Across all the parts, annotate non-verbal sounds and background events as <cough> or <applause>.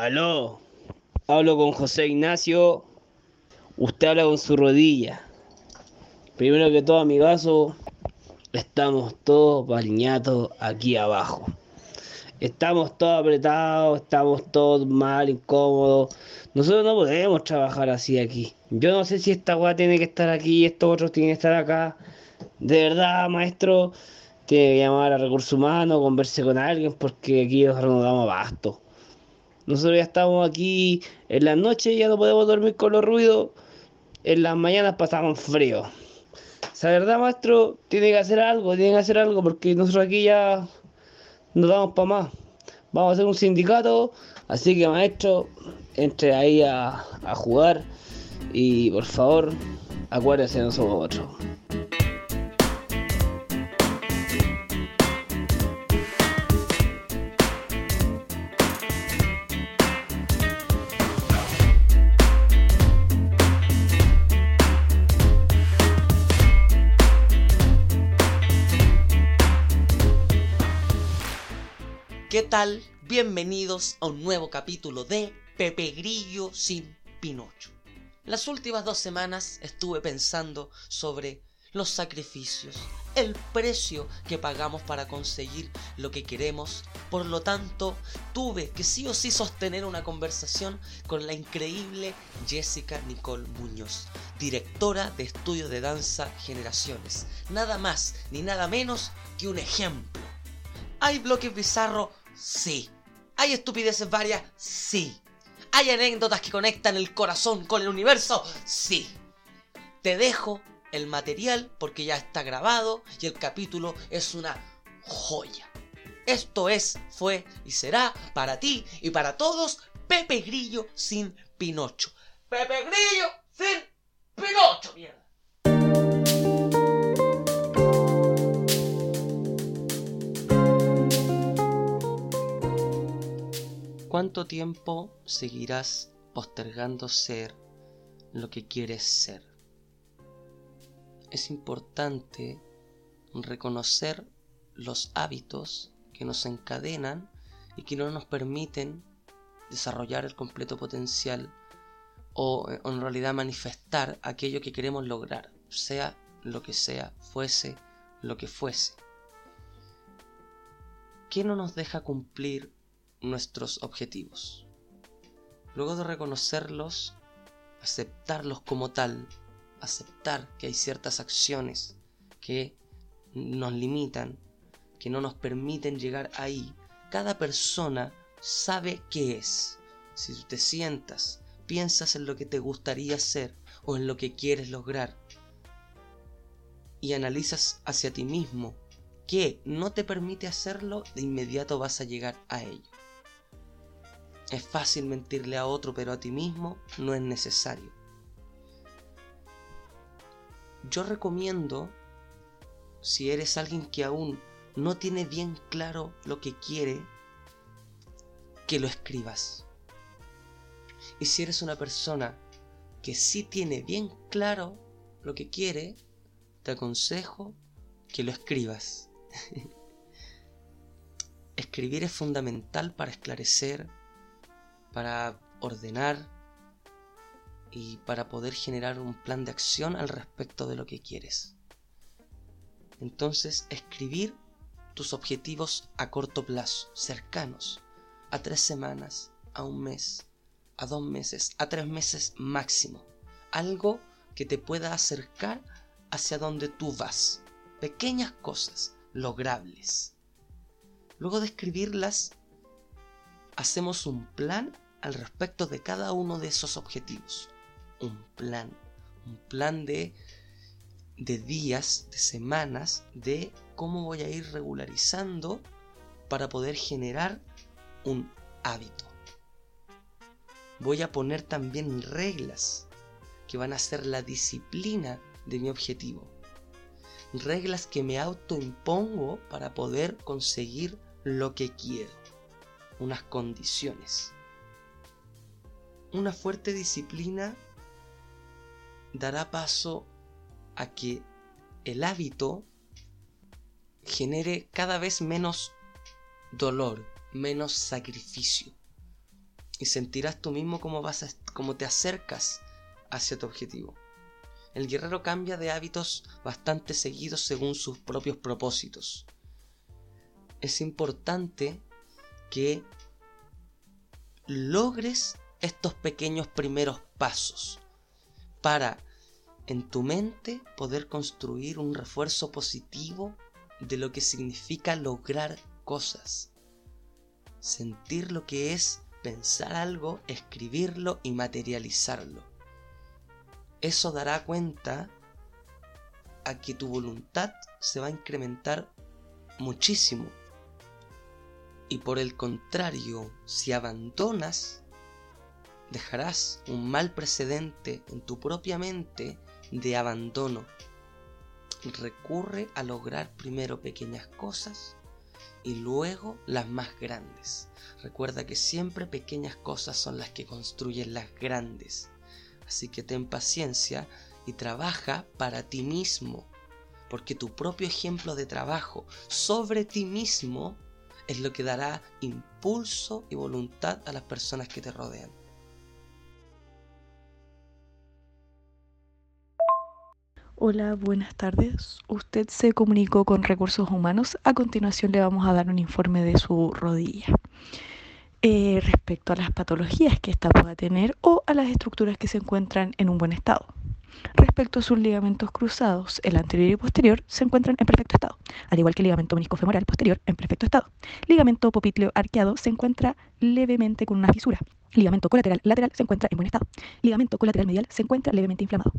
Aló, hablo con José Ignacio. Usted habla con su rodilla. Primero que todo, amigazo, estamos todos baliñatos aquí abajo. Estamos todos apretados, estamos todos mal, incómodos. Nosotros no podemos trabajar así aquí. Yo no sé si esta weá tiene que estar aquí, estos otros tienen que estar acá. De verdad, maestro, tiene que llamar a recursos humanos, converse con alguien, porque aquí nosotros no damos abasto. Nosotros ya estamos aquí en las noches, ya no podemos dormir con los ruidos. En las mañanas pasamos frío. O verdad, maestro, tiene que hacer algo, tiene que hacer algo, porque nosotros aquí ya no damos para más. Vamos a hacer un sindicato, así que maestro, entre ahí a, a jugar y por favor, acuérdese, no somos otros. ¿Qué tal? Bienvenidos a un nuevo capítulo de Pepe Grillo sin Pinocho. Las últimas dos semanas estuve pensando sobre los sacrificios, el precio que pagamos para conseguir lo que queremos. Por lo tanto, tuve que sí o sí sostener una conversación con la increíble Jessica Nicole Muñoz, directora de estudios de danza Generaciones. Nada más ni nada menos que un ejemplo. ¿Hay bloques bizarros Sí. ¿Hay estupideces varias? Sí. ¿Hay anécdotas que conectan el corazón con el universo? Sí. Te dejo el material porque ya está grabado y el capítulo es una joya. Esto es, fue y será para ti y para todos Pepe Grillo sin Pinocho. Pepe Grillo sin Pinocho, mierda. ¿Cuánto tiempo seguirás postergando ser lo que quieres ser? Es importante reconocer los hábitos que nos encadenan y que no nos permiten desarrollar el completo potencial o en realidad manifestar aquello que queremos lograr, sea lo que sea, fuese lo que fuese. ¿Qué no nos deja cumplir nuestros objetivos. Luego de reconocerlos, aceptarlos como tal, aceptar que hay ciertas acciones que nos limitan, que no nos permiten llegar ahí, cada persona sabe qué es. Si tú te sientas, piensas en lo que te gustaría hacer o en lo que quieres lograr y analizas hacia ti mismo que no te permite hacerlo, de inmediato vas a llegar a ello. Es fácil mentirle a otro, pero a ti mismo no es necesario. Yo recomiendo, si eres alguien que aún no tiene bien claro lo que quiere, que lo escribas. Y si eres una persona que sí tiene bien claro lo que quiere, te aconsejo que lo escribas. <laughs> Escribir es fundamental para esclarecer, para ordenar y para poder generar un plan de acción al respecto de lo que quieres. Entonces, escribir tus objetivos a corto plazo, cercanos, a tres semanas, a un mes, a dos meses, a tres meses máximo. Algo que te pueda acercar hacia donde tú vas. Pequeñas cosas, logrables. Luego de escribirlas, hacemos un plan al respecto de cada uno de esos objetivos. Un plan. Un plan de, de días, de semanas, de cómo voy a ir regularizando para poder generar un hábito. Voy a poner también reglas que van a ser la disciplina de mi objetivo. Reglas que me autoimpongo para poder conseguir lo que quiero. Unas condiciones. Una fuerte disciplina dará paso a que el hábito genere cada vez menos dolor, menos sacrificio. y sentirás tú mismo cómo, vas a, cómo te acercas hacia tu objetivo. El guerrero cambia de hábitos bastante seguidos según sus propios propósitos. Es importante que logres estos pequeños primeros pasos para en tu mente poder construir un refuerzo positivo de lo que significa lograr cosas. Sentir lo que es pensar algo, escribirlo y materializarlo. Eso dará cuenta a que tu voluntad se va a incrementar muchísimo. Y por el contrario, si abandonas, dejarás un mal precedente en tu propia mente de abandono. Recurre a lograr primero pequeñas cosas y luego las más grandes. Recuerda que siempre pequeñas cosas son las que construyen las grandes. Así que ten paciencia y trabaja para ti mismo, porque tu propio ejemplo de trabajo sobre ti mismo es lo que dará impulso y voluntad a las personas que te rodean. Hola, buenas tardes. Usted se comunicó con recursos humanos. A continuación le vamos a dar un informe de su rodilla. Eh, respecto a las patologías que ésta pueda tener o a las estructuras que se encuentran en un buen estado. Respecto a sus ligamentos cruzados, el anterior y posterior se encuentran en perfecto estado, al igual que el ligamento meniscofemoral posterior en perfecto estado. Ligamento popitleo arqueado se encuentra levemente con una fisura. Ligamento colateral lateral se encuentra en buen estado. Ligamento colateral medial se encuentra levemente inflamado.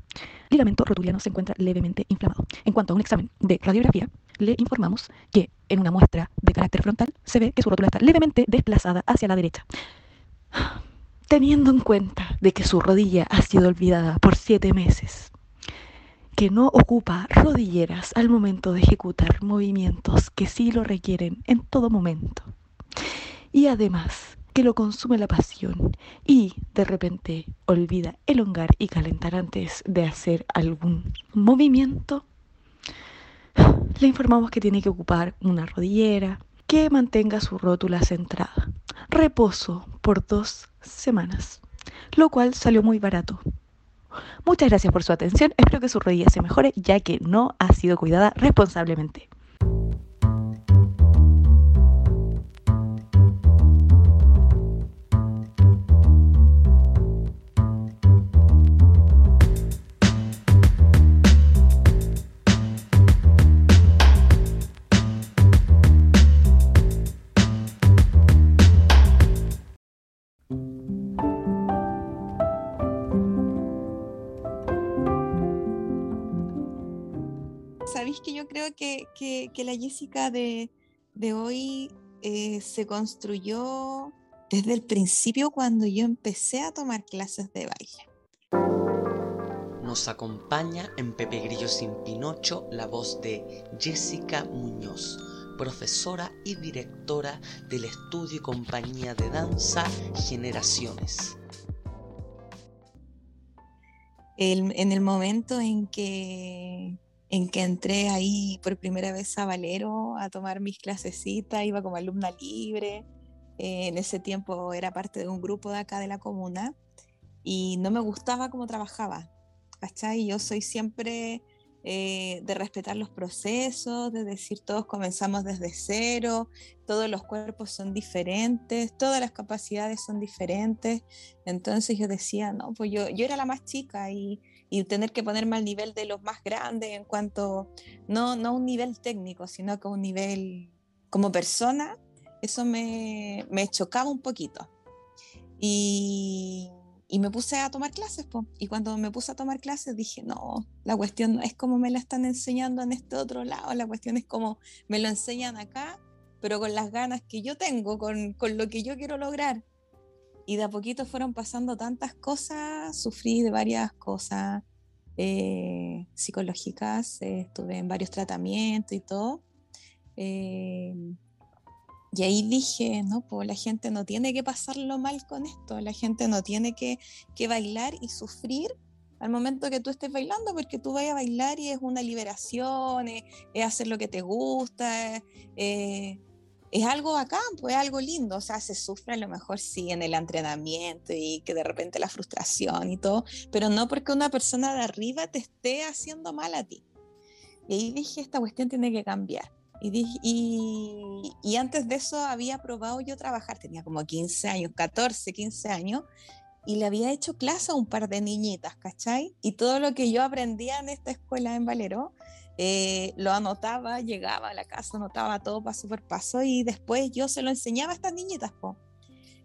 Ligamento rotuliano se encuentra levemente inflamado. En cuanto a un examen de radiografía, le informamos que en una muestra de carácter frontal se ve que su rótula está levemente desplazada hacia la derecha. Teniendo en cuenta de que su rodilla ha sido olvidada por siete meses, que no ocupa rodilleras al momento de ejecutar movimientos que sí lo requieren en todo momento, y además que lo consume la pasión y de repente olvida elongar y calentar antes de hacer algún movimiento, le informamos que tiene que ocupar una rodillera que mantenga su rótula centrada. Reposo por dos semanas, lo cual salió muy barato. Muchas gracias por su atención, espero que su rodilla se mejore ya que no ha sido cuidada responsablemente. Que, la Jessica de, hoy eh, se construyó desde el principio cuando yo empecé a tomar clases de baile. Nos acompaña en Pepe Grillo sin Pinocho la voz de Jessica Muñoz, profesora y directora del estudio y compañía de danza Generaciones. en el momento en que en que entré ahí por primera vez a Valero a tomar mis clasecitas, iba como alumna libre. Eh, en ese tiempo era parte de un grupo de acá de la comuna y no me gustaba cómo trabajaba. ¿Cachai? Yo soy siempre eh, de respetar los procesos, de decir todos comenzamos desde cero, todos los cuerpos son diferentes, todas las capacidades son diferentes. Entonces yo decía, no, pues yo, yo era la más chica y y tener que ponerme al nivel de los más grandes en cuanto, no, no un nivel técnico, sino que un nivel como persona, eso me, me chocaba un poquito. Y, y, me puse a tomar clases, po. y cuando me puse a tomar clases dije, no, la cuestión no es como me la están enseñando en este otro lado, la cuestión es como me lo enseñan acá, pero con las ganas que yo tengo, con, con lo que yo quiero lograr. Y de a poquito fueron pasando tantas cosas, sufrí de varias cosas eh, psicológicas, eh, estuve en varios tratamientos y todo. Eh, y ahí dije, no, pues la gente no tiene que pasarlo mal con esto, la gente no tiene que, que bailar y sufrir al momento que tú estés bailando, porque tú vayas a bailar y es una liberación, es, hacer lo que te gusta, es algo bacán, pues es algo lindo, o sea, se sufre a lo mejor sí en el entrenamiento y que de repente la frustración y todo, pero no porque una persona de arriba te esté haciendo mal a ti. Y ahí dije, esta cuestión tiene que cambiar. Y, y, y, antes de eso había probado yo trabajar, tenía como 15 años, 14, 15 años, y le había hecho clase a un par de niñitas, ¿cachai? Y todo lo que yo aprendía en esta escuela en Valero, eh, lo anotaba, llegaba a la casa, anotaba todo paso por paso y después yo se lo enseñaba a estas niñitas. Po.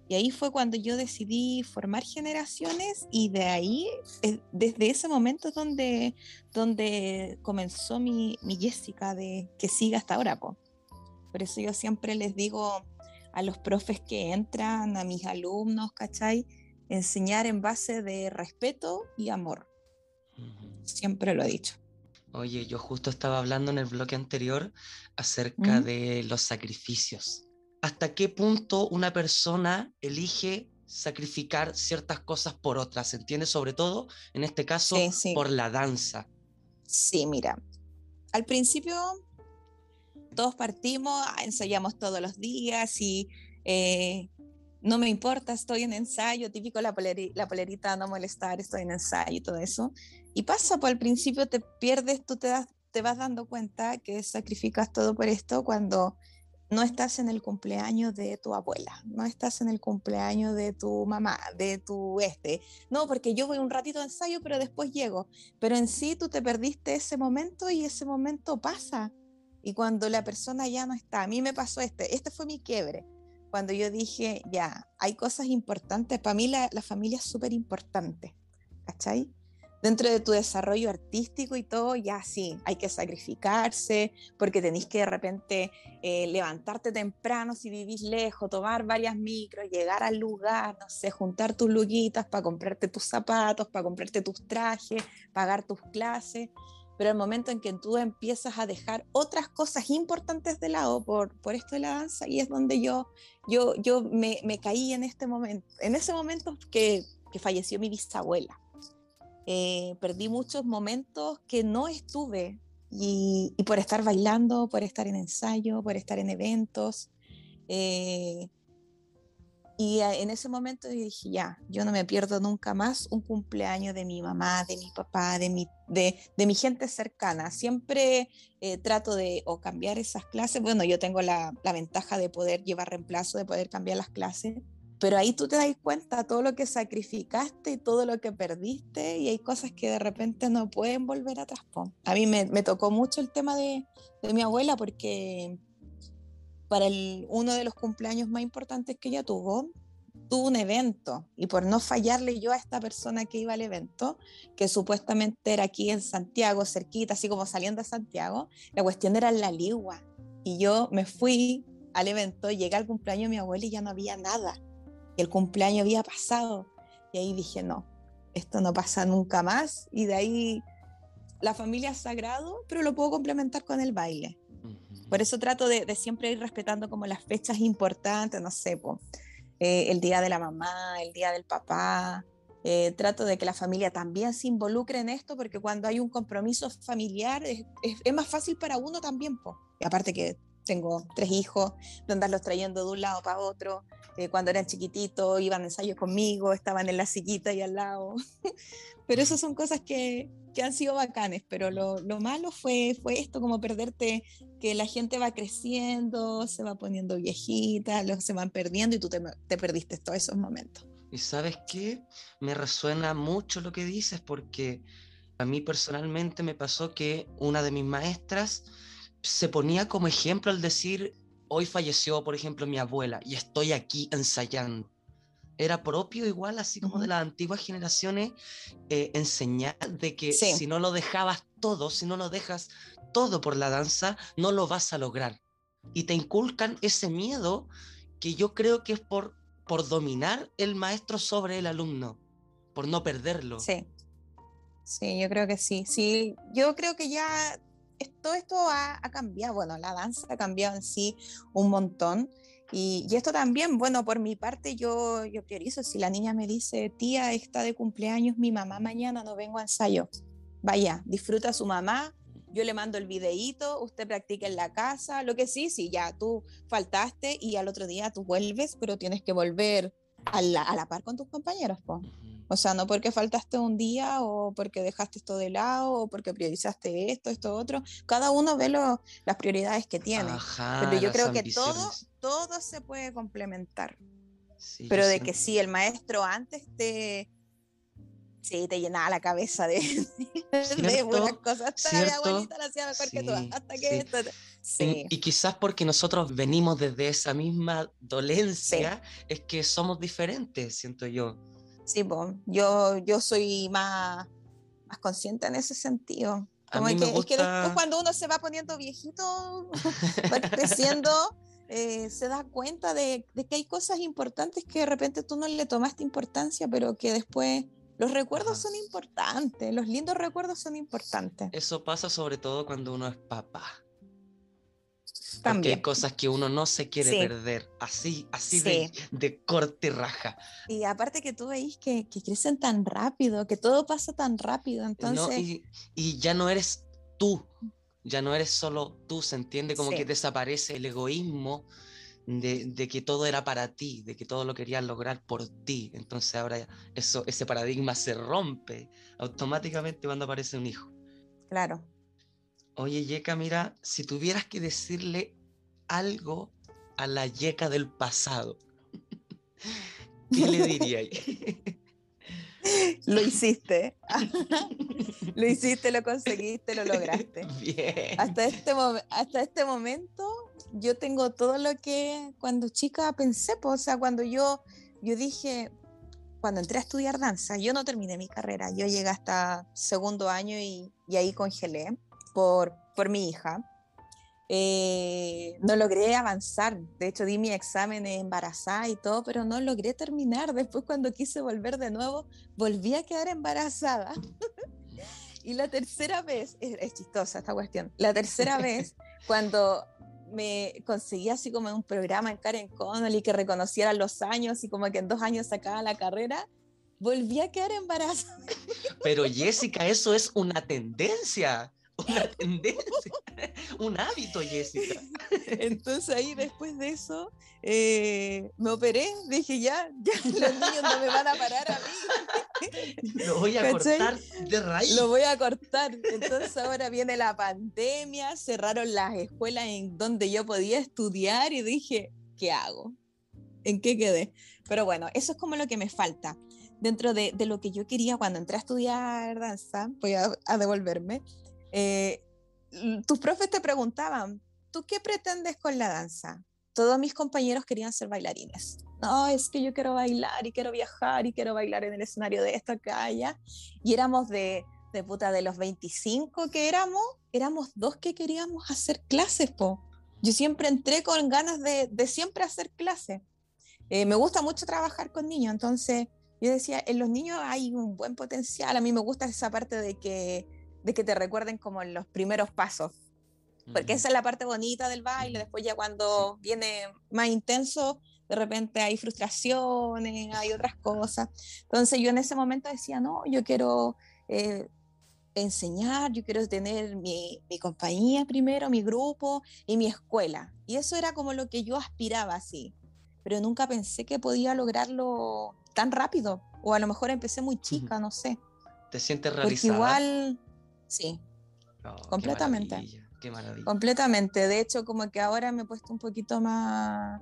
Y ahí fue cuando yo decidí formar generaciones y de ahí, eh, desde ese momento es donde, donde comenzó mi, mi Jessica de que siga hasta ahora. Po. Por eso yo siempre les digo a los profes que entran, a mis alumnos, ¿cachai? Enseñar en base de respeto y amor. Siempre lo he dicho. Oye, yo justo estaba hablando en el bloque anterior acerca de los sacrificios. ¿Hasta qué punto una persona elige sacrificar ciertas cosas por otras? ¿Se entiende? Sobre todo, en este caso, por la danza. Sí, mira. Al principio todos partimos, ensayamos todos los días y eh, no me importa, estoy en ensayo, típico la, la polerita, no molestar, estoy en ensayo y todo eso. Y pasa, pues, al principio te pierdes, tú te vas dando cuenta que sacrificas todo por esto cuando no estás en el cumpleaños de tu abuela, no estás en el cumpleaños de tu mamá, de tu este. No, porque yo voy un ratito de ensayo, pero después llego. Pero en sí tú te perdiste ese momento y ese momento pasa. Y cuando la persona ya no está, a mí me pasó este, este fue mi quiebre. Cuando yo dije, ya, hay cosas importantes, para mí la, la familia es súper importante, ¿cachai? dentro de tu desarrollo artístico y todo, ya sí, hay que sacrificarse, porque tenéis que de repente eh, levantarte temprano si vivís lejos, tomar varias micros, llegar al lugar, no sé, juntar tus luguitas para comprarte tus zapatos, para comprarte tus trajes, pagar tus clases. Pero el momento en que tú empiezas a dejar otras cosas importantes de lado por, por esto de la danza, y es donde yo, yo, yo me, me caí en este momento, en ese momento que, que falleció mi bisabuela eh, perdí muchos momentos que no estuve y, por estar bailando, por estar en ensayo, por estar en eventos. Eh, y en ese momento dije, ya, yo no me pierdo nunca más un cumpleaños de mi mamá, de mi papá, de mi, de, de mi gente cercana. Siempre eh, trato de o cambiar esas clases. Bueno, yo tengo la, la, ventaja de poder llevar reemplazo, de poder cambiar las clases. Pero ahí tú te das cuenta todo lo que sacrificaste y todo lo que perdiste y hay cosas que de repente no pueden volver atrás. A mí me, me, tocó mucho el tema de, de mi abuela porque para el, uno de los cumpleaños más importantes que ella tuvo, tuvo un evento y por no fallarle yo a esta persona que iba al evento, que supuestamente era aquí en Santiago, cerquita, así como saliendo de Santiago, la cuestión era la ligua. Y yo me fui al evento, llegué al cumpleaños de mi abuela y ya no había nada el cumpleaños había pasado. Y ahí dije, no, esto no pasa nunca más. Y de ahí la familia es sagrado, pero lo puedo complementar con el baile. Por eso trato de, siempre ir respetando como las fechas importantes, no sé, eh, el día de la mamá, el día del papá. Eh, trato de que la familia también se involucre en esto, porque cuando hay un compromiso familiar es, más fácil para uno también. Po. Y aparte que tengo tres hijos, de andarlos trayendo de un lado para otro. Eh, cuando eran chiquititos iban a ensayos conmigo, estaban en la sillita y al lado. <laughs> pero esas son cosas que, que han sido bacanes, pero lo, lo, malo fue, fue esto, como perderte, que la gente va creciendo, se va poniendo viejita, los se van perdiendo y tú te, te perdiste todos esos momentos. Y sabes qué, me resuena mucho lo que dices porque a mí personalmente me pasó que una de mis maestras se ponía como ejemplo al decir, hoy falleció, por ejemplo, mi abuela y estoy aquí ensayando. Era propio igual, así como de las antiguas generaciones, eh, enseñar de que si no lo dejabas todo, si no lo dejas todo por la danza, no lo vas a lograr. Y te inculcan ese miedo que yo creo que es por, por dominar el maestro sobre el alumno, por no perderlo. Sí. Sí, yo creo que sí. Sí, yo creo que ya todo esto ha, cambiado, bueno, la danza ha cambiado en sí un montón. Y, esto también, bueno, por mi parte yo, yo priorizo, si la niña me dice, tía, está de cumpleaños mi mamá mañana, no vengo a ensayo, vaya, disfruta a su mamá, yo le mando el videíto, usted practica en la casa, lo que sí, sí, ya tú faltaste y al otro día tú vuelves, pero tienes que volver a la, a la par con tus compañeros, po. O sea, no porque faltaste un día o porque dejaste esto de lado o porque priorizaste esto, esto, otro. Cada uno ve lo, las prioridades que tiene. Ajá, pero yo creo que todo, ambiciones. todo se puede complementar. Sí, Pero de que sí, el maestro antes te, sí, te llenaba la cabeza de, <laughs> de buenas cosas. Hasta mi abuelita lo hacía mejor que tú. Sí, Hasta que sí. esto. Sí, Y quizás porque nosotros venimos desde esa misma dolencia, es que somos diferentes, siento yo. Sí, yo, yo soy más, más consciente en ese sentido. Como que, es que después cuando uno se va poniendo viejito, <laughs> va creciendo, eh, se da cuenta de, de que hay cosas importantes que de repente tú no le tomaste importancia, pero que después los recuerdos Ajá. son importantes, los lindos recuerdos son importantes. Eso pasa sobre todo cuando uno es papá. Porque También. hay cosas que uno no se quiere Sí. perder, así, así de, de corte raja. Y aparte que tú veis que, que crecen tan rápido, que todo pasa tan rápido, ¿no? entonces... Y, y ya no eres tú, ya no eres solo tú, se entiende como Sí. que desaparece el egoísmo de, de que todo era para ti, de que todo lo querías lograr por ti. Entonces ahora eso, ese paradigma se rompe automáticamente cuando aparece un hijo. Claro. Oye, Yeka, mira, si tuvieras que decirle algo a la Yeka del pasado, ¿qué le dirías? Lo hiciste. <laughs> lo hiciste, lo conseguiste, lo lograste. <laughs> Bien. Hasta este, hasta este momento yo tengo todo lo que cuando chica pensé, pues, o sea, cuando yo, yo dije, cuando entré a estudiar danza, yo no terminé mi carrera, yo llegué hasta segundo año y, y ahí congelé por, por mi hija. Eh, no logré avanzar, de hecho di mi examen embarazada y todo, pero no logré terminar. Después cuando quise volver de nuevo, volví a quedar embarazada. <laughs> Y la tercera vez, es, es chistosa esta cuestión, la tercera <laughs> vez cuando me conseguí así como un programa en Karen Connolly que reconocieran los años y como que en dos años sacaba la carrera, volví a quedar embarazada. Pero Jessica, eso es una tendencia, una tendencia, <laughs> un hábito, Jessica. <laughs> Entonces ahí después de eso eh, me operé, dije ya, ya <laughs> los niños no me van a parar a mí. Lo voy a ¿Cachai? cortar de raíz. Lo voy a cortar. Entonces ahora viene la pandemia, cerraron las escuelas en donde yo podía estudiar y dije, ¿qué hago? ¿En qué quedé? Pero bueno, eso es como lo que me falta. Dentro de, de lo que yo quería cuando entré a estudiar danza, voy a, a devolverme, eh, tus profes te preguntaban, ¿tú qué pretendes con la danza? Todos mis compañeros querían ser bailarines. No, es que yo quiero bailar y quiero viajar y quiero bailar en el escenario de esto, acá, allá. Y éramos de, de puta, de los 25 que éramos, éramos dos que queríamos hacer clases, po. Yo siempre entré con ganas de, de siempre hacer clases. Eh, me gusta mucho trabajar con niños, entonces yo decía, en los niños hay un buen potencial. A mí me gusta esa parte de que, de que te recuerden como los primeros pasos, porque Mm. esa es la parte bonita del baile. Después ya cuando viene más intenso, de repente hay frustraciones, hay otras cosas. Entonces yo en ese momento decía, no, yo quiero eh, enseñar, yo quiero tener mi, mi compañía primero, mi grupo y mi escuela. Y eso era como lo que yo aspiraba así. Pero nunca pensé que podía lograrlo tan rápido. O a lo mejor empecé muy chica, no sé. ¿Te sientes Porque realizada? igual, sí, qué completamente. maravilla, Qué maravilla. Completamente. De hecho, como que ahora me he puesto un poquito más.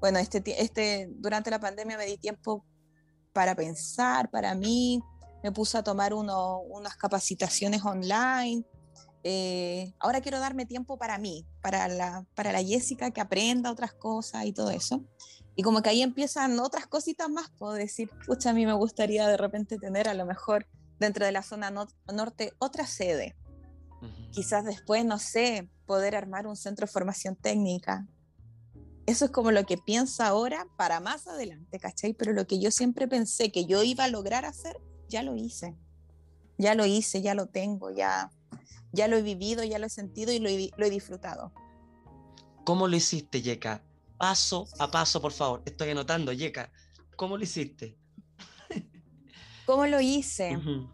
Bueno, este, este, durante la pandemia me di tiempo para pensar, para mí. Me puse a tomar uno- unas capacitaciones online. Eh, ahora quiero darme tiempo para mí, para la, para la Jessica que aprenda otras cosas y todo eso. Y como que ahí empiezan otras cositas más. Puedo decir, pucha, a mí me gustaría de repente tener a lo mejor dentro de la zona no- norte otra sede Ujú. quizás después, no sé, poder armar un centro de formación técnica. Eso es como lo que pienso ahora para más adelante, ¿cachai? Pero lo que yo siempre pensé que yo iba a lograr hacer, ya lo hice. Ya lo hice, ya lo tengo, ya, ya lo he vivido, ya lo he sentido y lo he, lo he disfrutado. ¿Cómo lo hiciste, Yeka? Paso a paso, por favor. Estoy anotando, Yeka. ¿Cómo lo hiciste? ¿Cómo lo hice? Ujú.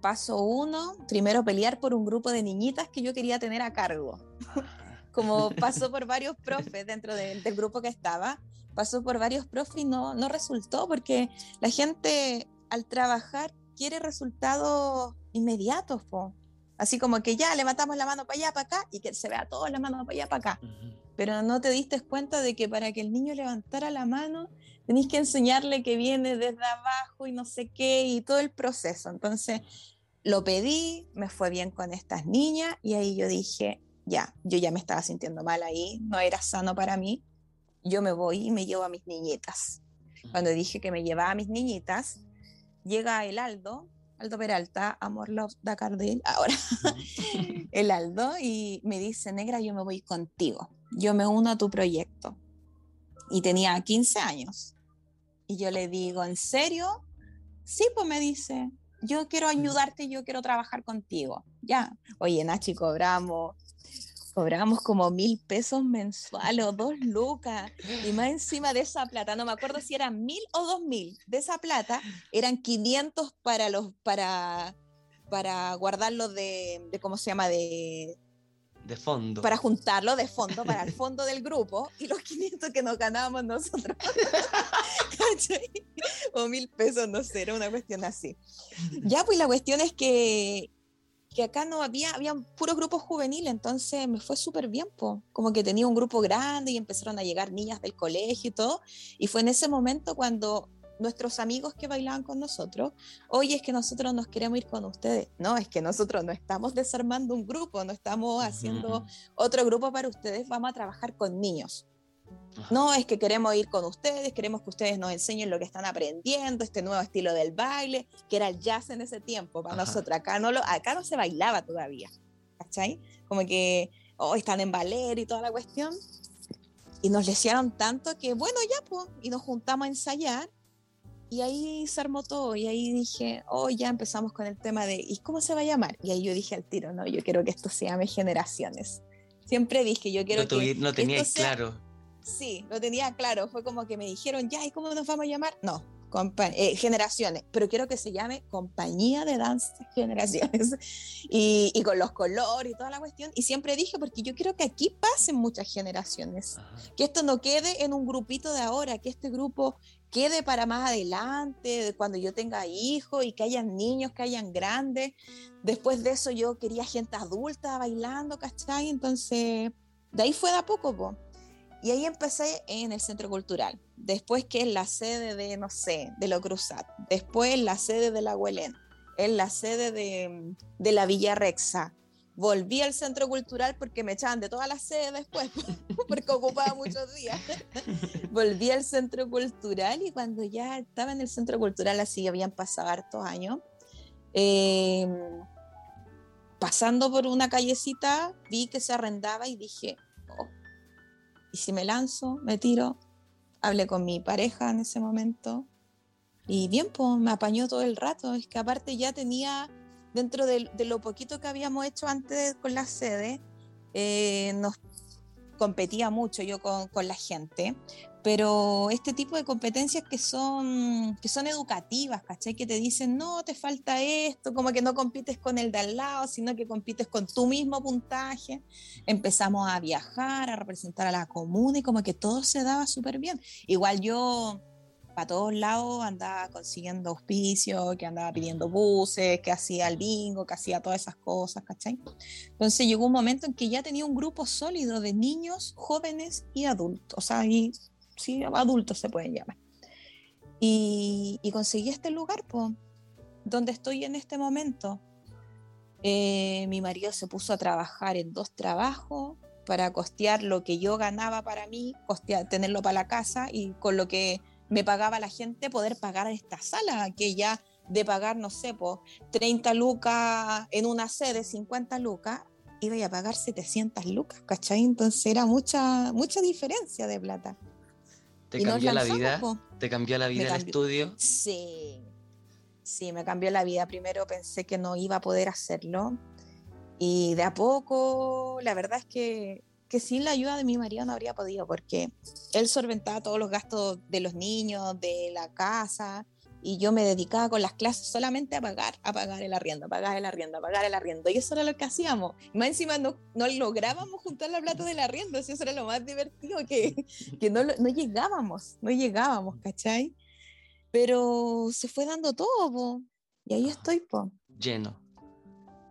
Paso uno, primero pelear por un grupo de niñitas que yo quería tener a cargo. Como <laughs> pasó por varios profes dentro del grupo que estaba, pasó por varios profes y no, no resultó porque la gente al trabajar quiere resultados inmediatos, po. Así como que ya levantamos la mano para allá, para acá y que se vea todo la mano para allá, para acá. Pero no te diste cuenta de que para que el niño levantara la mano tenéis que enseñarle que viene desde abajo y no sé qué y todo el proceso. Entonces lo pedí, me fue bien con estas niñas y ahí yo dije, ya, yo ya me estaba sintiendo mal ahí, no era sano para mí, yo me voy y me llevo a mis niñitas. Cuando dije que me llevaba a mis niñitas, llega el Aldo, Aldo Peralta, Amor Love Dakardil, ahora, <laughs> el Aldo, y me dice, negra, yo me voy contigo, yo me uno a tu proyecto. Y tenía 15 años. Y yo le digo, ¿en serio? Sí, pues me dice, yo quiero ayudarte, yo quiero trabajar contigo. Ya, oye, Nachi, cobramos cobramos como mil pesos mensuales o dos lucas. Y más encima de esa plata, no me acuerdo si eran mil o dos mil, de esa plata eran 500 para los, para, para guardarlo de, de, ¿cómo se llama? De, de fondo. Para juntarlo de fondo, para el fondo del grupo, y los 500 que nos ganábamos nosotros. <laughs> o mil pesos, no sé, era una cuestión así. Ya, pues la cuestión es que que acá no había, había puros grupos juveniles, entonces me fue súper bien, po. como que tenía un grupo grande y empezaron a llegar niñas del colegio y todo, y fue en ese momento cuando nuestros amigos que bailaban con nosotros, oye, es que nosotros nos queremos ir con ustedes. No, es que nosotros no estamos desarmando un grupo, no estamos haciendo otro grupo para ustedes, vamos a trabajar con niños. No, es que queremos ir con ustedes, queremos que ustedes nos enseñen lo que están aprendiendo, este nuevo estilo del baile, que era el jazz en ese tiempo para nosotros. Acá no, lo, acá no se bailaba todavía, ¿cachai? Como que oh, están en ballet y toda la cuestión. Y nos lesearon tanto que, bueno, ya, pues, y nos juntamos a ensayar. Y ahí se armó todo. Y ahí dije, oh, ya empezamos con el tema de, ¿y cómo se va a llamar? Y ahí yo dije al tiro, no, yo quiero que esto se llame Generaciones. Siempre dije, yo quiero que. No tenía claro Sí, lo tenía claro. Fue como que me dijeron, ya, ¿y cómo nos vamos a llamar? No, eh, generaciones, pero quiero que se llame Compañía de Danza Generaciones <laughs> y, y, con los colores y toda la cuestión. Y siempre dije, porque yo quiero que aquí pasen muchas generaciones, que esto no quede en un grupito de ahora, que este grupo quede para más adelante, cuando yo tenga hijos y que hayan niños, que hayan grandes. Después de eso yo quería gente adulta bailando, ¿cachai? Entonces, de ahí fue de a poco, po. Y ahí empecé en el Centro Cultural. Después que es la sede de, no sé, de lo Cruzat. Después la sede de la Huelén. Es la sede de, de la Villa Rexa. Volví al Centro Cultural porque me echaban de todas las sedes después, <laughs> porque ocupaba muchos días. <laughs> Volví al Centro Cultural y cuando ya estaba en el Centro Cultural, así habían pasado hartos años, em, pasando por una callecita, vi que se arrendaba y dije, y si me lanzo, me tiro, hablé con mi pareja en ese momento y bien, pues me apañó todo el rato. Es que aparte ya tenía, dentro de, lo poquito que habíamos hecho antes con la sede, eh, nos competía mucho yo con, con, la gente, pero este tipo de competencias que son, que son educativas, ¿cachai? Que te dicen, no, te falta esto, como que no compites con el de al lado, sino que compites con tu mismo puntaje. Empezamos a viajar, a representar a la comuna y como que todo se daba súper bien. Igual yo para todos lados andaba consiguiendo auspicios, que andaba pidiendo buses, que hacía el bingo, que hacía todas esas cosas, ¿cachai? Entonces llegó un momento en que ya tenía un grupo sólido de niños, jóvenes y adultos, o sea, y sí, adultos se pueden llamar. Y, conseguí este lugar, pues, donde estoy en este momento. Eh, mi marido se puso a trabajar en dos trabajos para costear lo que yo ganaba para mí, costear, tenerlo para la casa y con lo que me pagaba la gente poder pagar esta sala, que ya de pagar, no sé, pues 30 lucas en una sede, 50 lucas, iba a pagar 700 lucas, ¿cachai? Entonces era mucha, mucha diferencia de plata. ¿Te cambió la vida? ¿Te cambió la vida el estudio? Sí, sí, me cambió la vida. Primero pensé que no iba a poder hacerlo y de a poco, la verdad es que, que sin la ayuda de mi marido no habría podido porque él solventaba todos los gastos de los niños, de la casa, y yo me dedicaba con las clases solamente a pagar, a pagar el arriendo, a pagar el arriendo, a pagar el arriendo. Y eso era lo que hacíamos. Y más encima no, no lográbamos juntar la plata del arriendo, eso era lo más divertido, que, <laughs> que no, no llegábamos, no llegábamos, ¿cachai? Pero se fue dando todo, po. y ahí estoy, po. Lleno.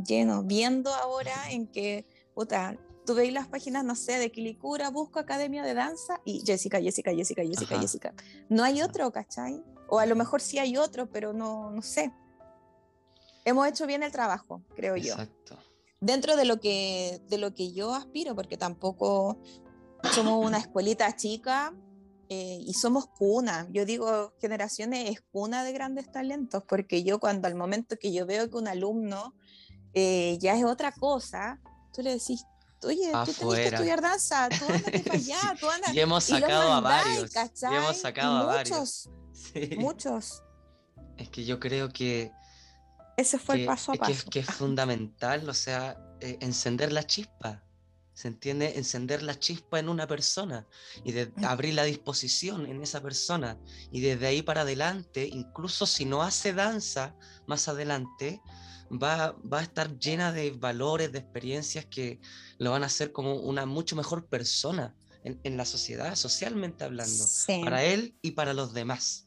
Lleno, viendo ahora en que, puta, tú veis las páginas, no sé, de Quilicura, busco Academia de Danza y Jessica, Jessica, Jessica, Jessica, Ajá. Jessica. No hay otro, ¿cachai? O a lo mejor sí hay otro, pero no, no sé. Hemos hecho bien el trabajo, creo yo. Exacto. Dentro de lo que, de lo que yo aspiro, porque tampoco somos una escuelita chica eh, y somos cuna. Yo digo, generaciones es cuna de grandes talentos, porque yo cuando al momento que yo veo que un alumno eh, ya es otra cosa, tú le decís, oye, tú tenés que estudiar danza, tú <laughs> ándate para allá, Sí. tú andas. Y hemos y los sacado a varios. Y ¿cachai? hemos sacado a varios. muchos, <laughs> Sí. muchos. Es que yo creo que, Ese fue que, el paso a que- paso. que es <laughs> fundamental, o sea, eh, encender la chispa. ¿Se entiende? Encender la chispa en una persona y de Mm. abrir la disposición en esa persona. Y desde ahí para adelante, incluso si no hace danza más adelante, va, va a estar llena de valores, de experiencias que lo van a hacer como una mucho mejor persona en, en la sociedad, socialmente hablando, Sí. para él y para los demás.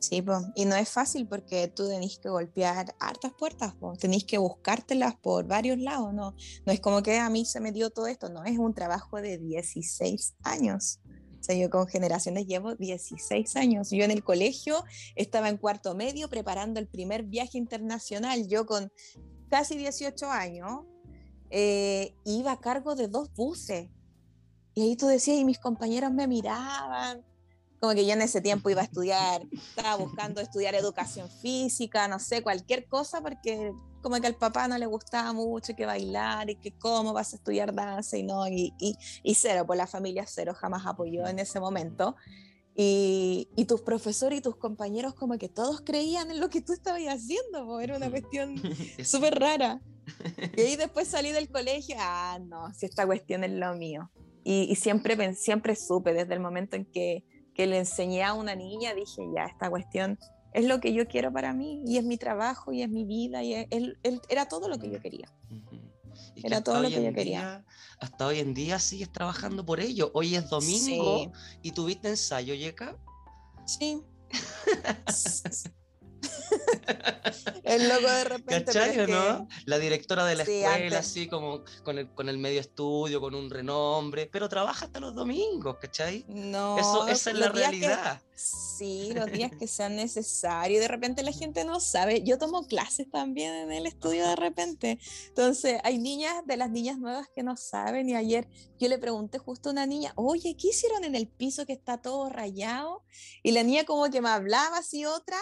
Sí, po. y no es fácil porque tú tenés que golpear hartas puertas, po. tenés que buscártelas por varios lados, no, no es como que a mí se me dio todo esto, no, es un trabajo de 16 años. Sea, yo con generaciones llevo 16 años. Yo en el colegio estaba en cuarto medio preparando el primer viaje internacional. Yo con casi 18 años eh, iba a cargo de dos buses. Y ahí tú decías, y mis compañeros me miraban, como que yo en ese tiempo iba a estudiar, estaba buscando estudiar educación física, no sé, cualquier cosa, porque como que al papá no le gustaba mucho que bailar y que cómo vas a estudiar danza y no, y, y, y cero, pues la familia cero jamás apoyó en ese momento. Y, y tus profesores y tus compañeros como que todos creían en lo que tú estabas haciendo, pues, era una cuestión <laughs> Es- súper rara. <laughs> Y ahí después salí del colegio, ah, no, si esta cuestión es lo mío. Y, y siempre, siempre supe, desde el momento en que, que le enseñé a una niña, dije, ya, esta cuestión es lo que yo quiero para mí, y es mi trabajo, y es mi vida, y es- él- él- era todo lo que yo quería. Y Era todo lo que yo quería. hasta hoy en día sigues trabajando por ello. Hoy es domingo Sí. y tuviste ensayo, Yeka. Sí. <laughs> <laughs> es loco de repente. ¿Cachai que- no? La directora de la Sí, escuela, antes. así como con el, con el medio estudio, con un renombre, pero trabaja hasta los domingos, ¿cachai? No, Eso, esa es la que- realidad. Sí, los días que sean necesarios. De repente la gente no sabe. Yo tomo clases también en el estudio de repente. Entonces, hay niñas, de las niñas nuevas que no saben. Y ayer yo le pregunté justo a una niña, oye, ¿qué hicieron en el piso que está todo rayado? Y la niña como que me hablaba así otra.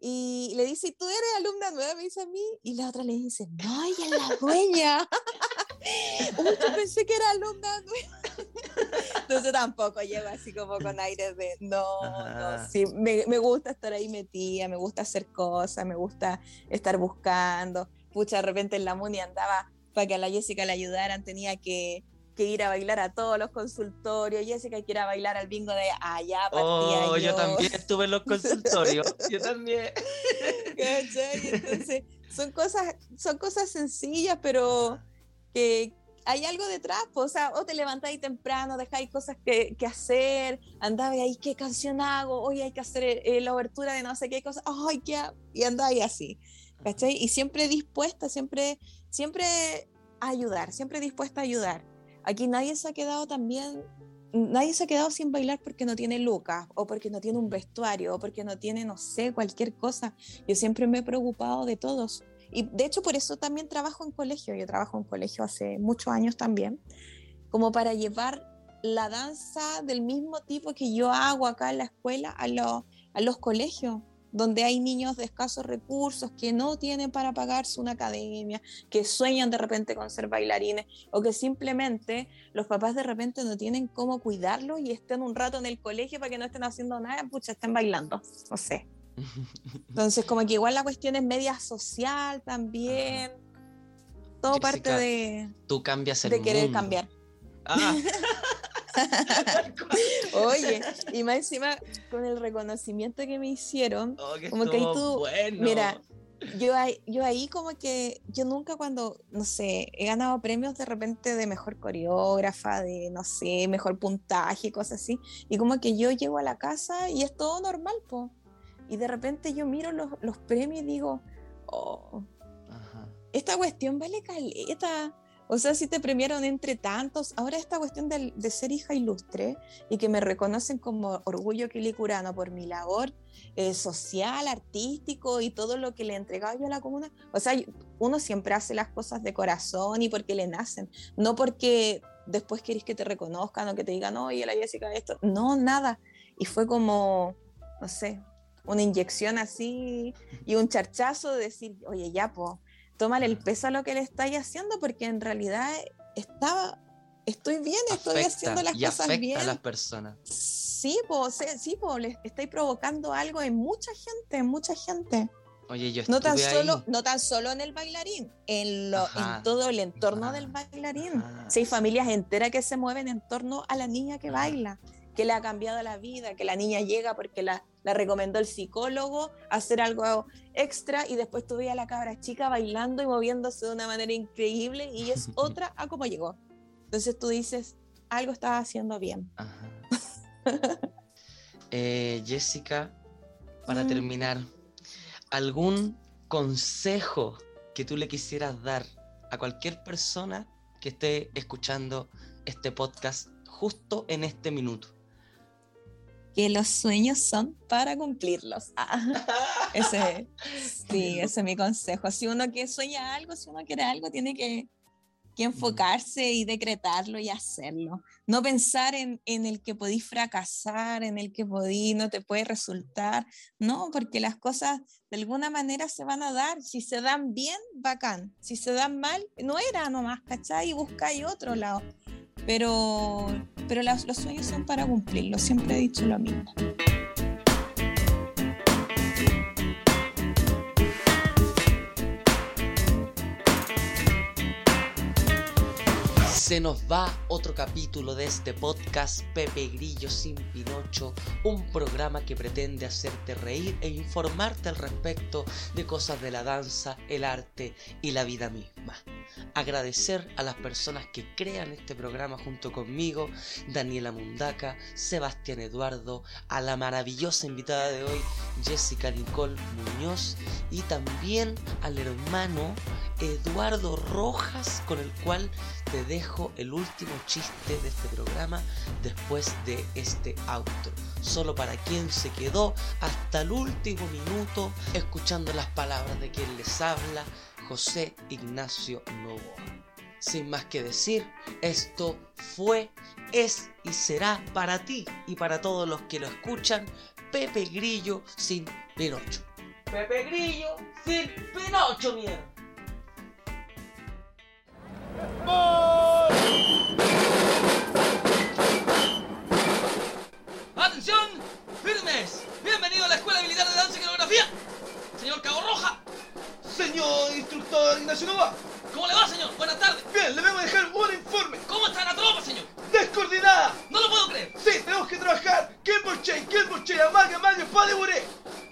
Y le dice, ¿y tú eres alumna nueva? Me dice a mí. Y la otra le dice, no, ella es la dueña. <laughs> Uy, yo pensé que era alumna nueva. <laughs> Entonces tampoco llego así como con aires de, no, Ajá. no, sí, me, me gusta estar ahí metida, me gusta hacer cosas, me gusta estar buscando. Pucha, de repente en la MUNI andaba para que a la Jessica le ayudaran, tenía que, que ir a bailar a todos los consultorios. Jessica quiere ir a bailar al bingo de allá, Oh, yo. yo también <laughs> estuve en los consultorios. yo también. ¿Cachai? Entonces, son cosas, son cosas sencillas, pero que hay algo detrás, o sea, o te levantáis temprano, dejáis cosas que, que hacer, andabas ahí, ¿qué canción hago? Hoy hay que hacer eh, la obertura de no sé qué cosa, ay, qué, ha-", y andáis así, ¿cachai? Y siempre dispuesta, siempre, siempre a ayudar, siempre dispuesta a ayudar. Aquí nadie se ha quedado también, nadie se ha quedado sin bailar porque no tiene lucas, o porque no tiene un vestuario, o porque no tiene, no sé, cualquier cosa. Yo siempre me he preocupado de todos. Y de hecho por eso también trabajo en colegio. Yo trabajo en colegio hace muchos años también, como para llevar la danza del mismo tipo que yo hago acá en la escuela a, los a los colegios, donde hay niños de escasos recursos que no tienen para pagarse una academia, que sueñan de repente con ser bailarines, o que simplemente los papás de repente no tienen cómo cuidarlos y estén un rato en el colegio para que no estén haciendo nada, pucha, estén bailando, no sé. <laughs> Entonces, como que igual la cuestión es media social también. Todo parte Jessica, de, Tú cambias el de querer mundo. cambiar. Ah, <laughs> <laughs> Oye, y más encima con el reconocimiento que me hicieron, Oh, que como que ahí tú, bueno. mira, yo ahí, yo ahí como que, yo nunca cuando, no sé, he ganado premios de repente de mejor coreógrafa, de, no sé, mejor puntaje, cosas así, y como que yo llego a la casa y es todo normal, po. Y de repente yo miro los, los premios y digo, oh, Ajá. esta cuestión vale caleta. O sea, si te premiaron entre tantos, ahora esta cuestión del- de, ser hija ilustre y que me reconocen como orgullo quilicurano por mi labor eh, social, artístico y todo lo que le he entregado yo a la comuna. O sea, uno siempre hace las cosas de corazón y porque le nacen, no porque después querés que te reconozcan o que te digan, oye, la Jessica, esto. No, nada. Y fue como, no sé, una inyección así y un charchazo de decir, oye, ya, po, tómale el peso a lo que le estáis haciendo porque en realidad estaba, estoy bien, estoy Afecta haciendo las y cosas afecta bien. a las personas. Sí, po, sí, sí, po, le estáis provocando algo en mucha gente, en mucha gente. Oye, yo No tan, solo, no tan solo en el bailarín, en, lo, en todo el entorno ajá, del bailarín. ajá. Sí, hay familias enteras que se mueven en torno a la niña que Ajá. baila, que le ha cambiado la vida, que la niña llega porque la, la recomendó el psicólogo hacer algo extra y después tú ves a la cabra chica bailando y moviéndose de una manera increíble y es <laughs> otra a cómo llegó. Entonces tú dices, algo estaba haciendo bien. Ajá. Eh, Jessica, para Mm. terminar, ¿algún consejo que tú le quisieras dar a cualquier persona que esté escuchando este podcast justo en este minuto? Que los sueños son para cumplirlos. Ah, <laughs> ese, sí, ese es mi consejo. Si uno que sueña algo, si uno quiere algo, tiene que, que enfocarse y decretarlo y hacerlo. No pensar en, en el que podís fracasar, en el que podí, no te puede resultar. No, porque las cosas de alguna manera se van a dar. Si se dan bien, bacán. Si se dan mal, no era nomás, ¿cachai? Y buscáis otro lado. Pero, pero las- los sueños son para cumplirlos. Siempre he dicho lo mismo. Se nos va otro capítulo de este podcast Pepe Grillo sin Pinocho, un programa que pretende hacerte reír e informarte al respecto de cosas de la danza, el arte y la vida misma. Agradecer a las personas que crean este programa junto conmigo, Daniela Mundaca, Sebastián Eduardo, a la maravillosa invitada de hoy, Jessica Nicole Muñoz, y también al hermano Eduardo Rojas, con el cual te dejo el último chiste de este programa después de este outro. Solo para quien se quedó hasta el último minuto escuchando las palabras de quien les habla, José Ignacio Novoa. Sin más que decir, esto fue, es y será para ti y para todos los que lo escuchan, Pepe Grillo sin Pinocho. Pepe Grillo sin Pinocho, mierda. ¡Atención! ¡Firmes! Bienvenido a la Escuela Militar de Danza y Coreografía. Señor Cabo Roja, Señor instructor Ignacio Nova, ¿cómo le va, señor? Buenas tardes. bien, le vengo a dejar un informe. ¿Cómo está la tropa, señor? ¡Descoordinada! No lo puedo creer. Sí, tenemos que trabajar. Kimball Chain, Kimball Chain, amague, amague, pa de buré.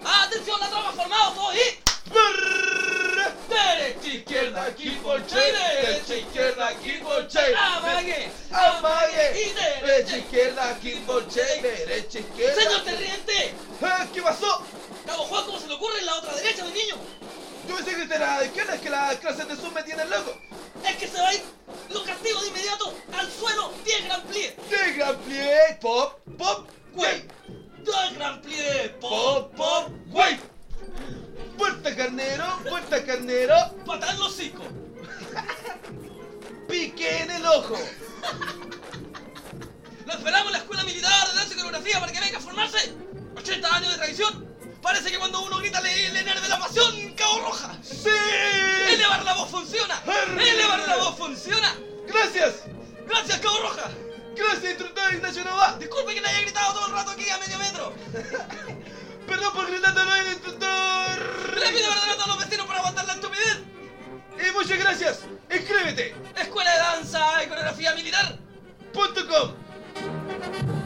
¡Atención, la tropa formada, todos y... ¡Derecha, Izquierda, Kimball Chain, derecha, izquierda, Kimball Chain. ¡Amague! Amague. ¡Y Derecha, derecha! izquierda, Kimball Chain, derecha, izquierda. ¡Señor Terriente! Ah, ¿Qué pasó? Cabo Juan, ¿cómo se le ocurre en la otra derecha, mi niño? Yo pensé que usted era de izquierda, es que las clases de Zoom me tienen loco. Es que se va a ir, lo castigo de inmediato al suelo 10 gran plié. De gran plié, pop, pop, Güey, güey. 2 gran plié. Pop, carnero, puerta carnero, Patada en los hocico. <laughs> pique en el ojo. Lo esperamos en la Escuela Militar de Danza y Coreografía para que venga a formarse. 80 años de tradición. Parece que cuando uno grita le, le enerve la pasión, Cabo Roja. ¡Sí! Elevar la voz funciona. Elevar la voz funciona. Gracias, Gracias, Cabo Roja. gracias, instructor Ignacio Nova. Disculpe que le haya gritado todo el rato aquí a medio metro. <laughs> Perdón por gritar no hay instructor. Le pido perdón a todos los vecinos por aguantar la estupidez. Y muchas gracias. Inscríbete. Escuela de Danza y Coreografía Militar. .com.